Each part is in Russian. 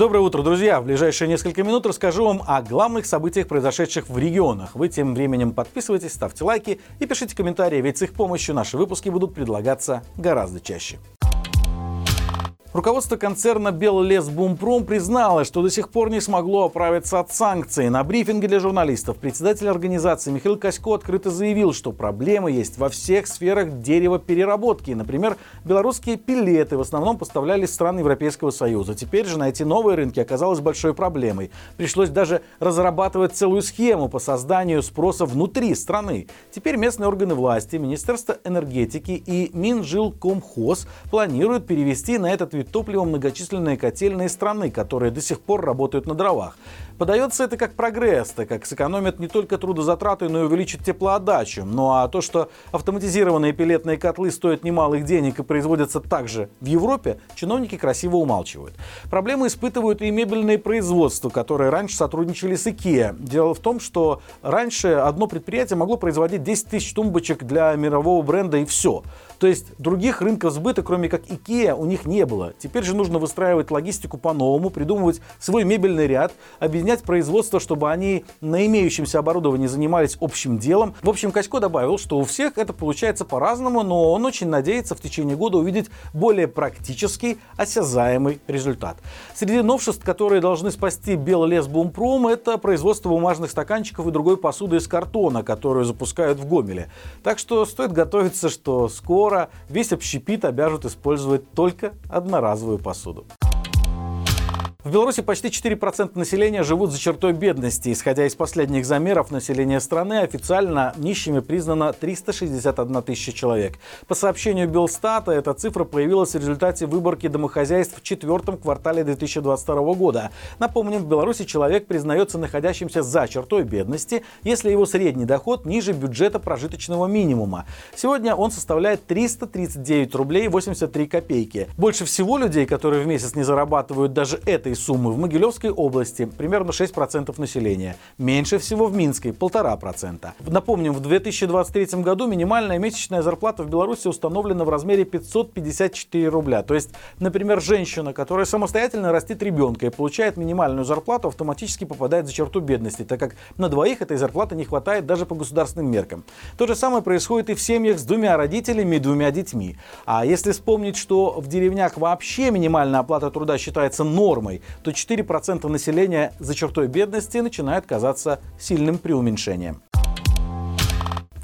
Доброе утро, друзья! В ближайшие несколько минут расскажу вам о главных событиях, произошедших в регионах. Вы тем временем подписывайтесь, ставьте лайки и пишите комментарии, ведь с их помощью наши выпуски будут предлагаться гораздо чаще. Руководство концерна «Беллесбумпром» призналось, что до сих пор не смогло оправиться от санкций. На брифинге для журналистов председатель организации Михаил Косько открыто заявил, что проблемы есть во всех сферах деревопереработки. Например, белорусские пилеты в основном поставлялись в страны Европейского Союза. Теперь же найти новые рынки оказалось большой проблемой. Пришлось даже разрабатывать целую схему по созданию спроса внутри страны. Теперь местные органы власти, Министерство энергетики и Минжилкомхоз планируют перевести на этот вид топлива многочисленные котельные страны, которые до сих пор работают на дровах. Подается это как прогресс, так как сэкономит не только трудозатраты, но и увеличит теплоотдачу. Ну а то, что автоматизированные пилетные котлы стоят немалых денег и производятся также в Европе, чиновники красиво умалчивают. Проблемы испытывают и мебельные производства, которые раньше сотрудничали с IKEA. Дело в том, что раньше одно предприятие могло производить 10 тысяч тумбочек для мирового бренда и все. То есть других рынков сбыта, кроме как IKEA, у них не было. Теперь же нужно выстраивать логистику по-новому, придумывать свой мебельный ряд, объединять производство, чтобы они на имеющемся оборудовании занимались общим делом. В общем, Качко добавил, что у всех это получается по-разному, но он очень надеется в течение года увидеть более практический, осязаемый результат. Среди новшеств, которые должны спасти Беллесбумпром, это производство бумажных стаканчиков и другой посуды из картона, которую запускают в Гомеле. Так что стоит готовиться, что скоро скоро весь общепит обяжут использовать только одноразовую посуду. В Беларуси почти 4% населения живут за чертой бедности. Исходя из последних замеров населения страны, официально нищими признано 361 тысяча человек. По сообщению Белстата, эта цифра появилась в результате выборки домохозяйств в четвертом квартале 2022 года. Напомним, в Беларуси человек признается находящимся за чертой бедности, если его средний доход ниже бюджета прожиточного минимума. Сегодня он составляет 339 рублей 83 копейки. Больше всего людей, которые в месяц не зарабатывают даже этой этой суммы в Могилевской области примерно 6% населения. Меньше всего в Минской – 1,5%. Напомним, в 2023 году минимальная месячная зарплата в Беларуси установлена в размере 554 рубля. То есть, например, женщина, которая самостоятельно растит ребенка и получает минимальную зарплату, автоматически попадает за черту бедности, так как на двоих этой зарплаты не хватает даже по государственным меркам. То же самое происходит и в семьях с двумя родителями и двумя детьми. А если вспомнить, что в деревнях вообще минимальная оплата труда считается нормой, то 4% населения за чертой бедности начинает казаться сильным преуменьшением.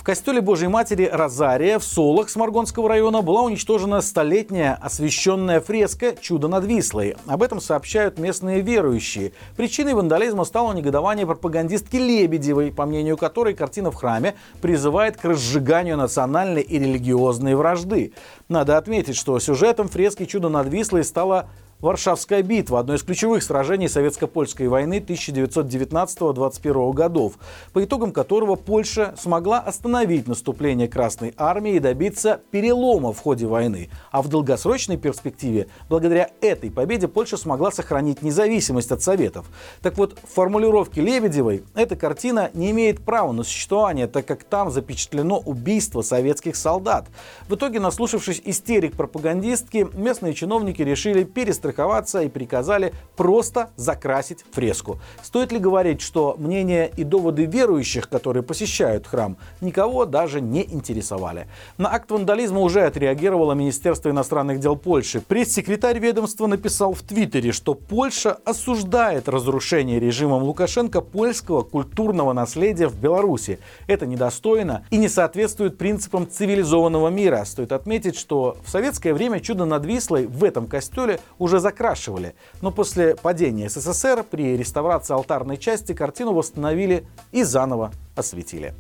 В костеле Божьей Матери Розария в Солах Сморгонского района была уничтожена столетняя освященная фреска «Чудо над Вислой». Об этом сообщают местные верующие. Причиной вандализма стало негодование пропагандистки Лебедевой, по мнению которой картина в храме призывает к разжиганию национальной и религиозной вражды. Надо отметить, что сюжетом фрески «Чудо над Вислой» стала Варшавская битва – одно из ключевых сражений советско-польской войны 1919-21 годов, по итогам которого Польша смогла остановить наступление Красной Армии и добиться перелома в ходе войны. А в долгосрочной перспективе, благодаря этой победе, Польша смогла сохранить независимость от Советов. Так вот, в формулировке Лебедевой эта картина не имеет права на существование, так как там запечатлено убийство советских солдат. В итоге, наслушавшись истерик пропагандистки, местные чиновники решили перестать перестраховаться и приказали просто закрасить фреску. Стоит ли говорить, что мнения и доводы верующих, которые посещают храм, никого даже не интересовали? На акт вандализма уже отреагировало Министерство иностранных дел Польши. Пресс-секретарь ведомства написал в Твиттере, что Польша осуждает разрушение режимом Лукашенко польского культурного наследия в Беларуси. Это недостойно и не соответствует принципам цивилизованного мира. Стоит отметить, что в советское время чудо над Вислой в этом костеле уже уже закрашивали. Но после падения СССР при реставрации алтарной части картину восстановили и заново осветили.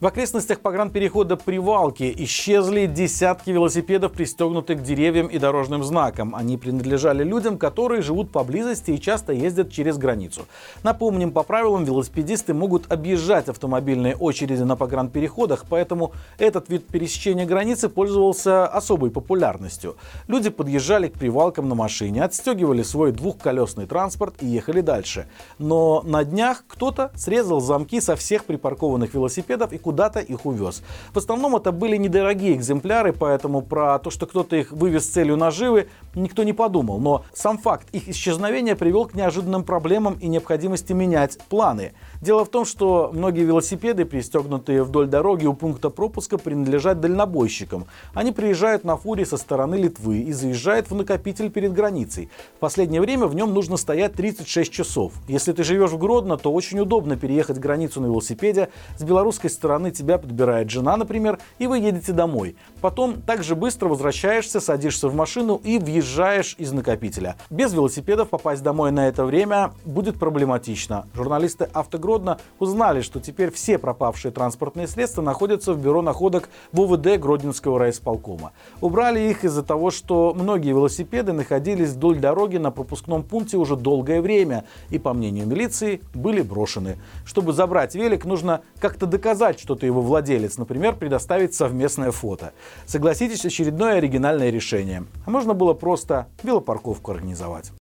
В окрестностях погранперехода Привалки исчезли десятки велосипедов, пристегнутых к деревьям и дорожным знакам. Они принадлежали людям, которые живут поблизости и часто ездят через границу. Напомним, по правилам велосипедисты могут объезжать автомобильные очереди на погранпереходах, поэтому этот вид пересечения границы пользовался особой популярностью. Люди подъезжали к Привалкам на машине, отстегивали свой двухколесный транспорт и ехали дальше. Но на днях кто-то срезал замки со всех припаркованных велосипедов и куда-то их увез. В основном это были недорогие экземпляры, поэтому про то, что кто-то их вывез с целью наживы, никто не подумал. Но сам факт их исчезновения привел к неожиданным проблемам и необходимости менять планы. Дело в том, что многие велосипеды, пристегнутые вдоль дороги у пункта пропуска, принадлежат дальнобойщикам. Они приезжают на фуре со стороны Литвы и заезжают в накопитель перед границей. В последнее время в нем нужно стоять 36 часов. Если ты живешь в Гродно, то очень удобно переехать границу на велосипеде. С белорусской стороны тебя подбирает жена, например, и вы едете домой. Потом также быстро возвращаешься, садишься в машину и въезжаешь из накопителя. Без велосипедов попасть домой на это время будет проблематично. Журналисты Автогродно узнали, что теперь все пропавшие транспортные средства находятся в бюро находок ВУВД Гродненского райисполкома. Убрали их из-за того, что многие велосипеды находились вдоль дороги на пропускном пункте уже долгое время и, по мнению милиции, были брошены. Чтобы забрать велик, нужно как-то доказать, что ты его владелец, например, предоставить совместное фото. Согласитесь, очередное оригинальное решение. А можно было просто велопарковку организовать.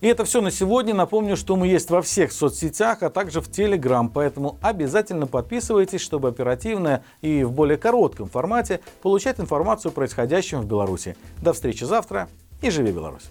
И это все на сегодня. Напомню, что мы есть во всех соцсетях, а также в Телеграм. Поэтому обязательно подписывайтесь, чтобы оперативно и в более коротком формате получать информацию о происходящем в Беларуси. До встречи завтра и живи Беларусь!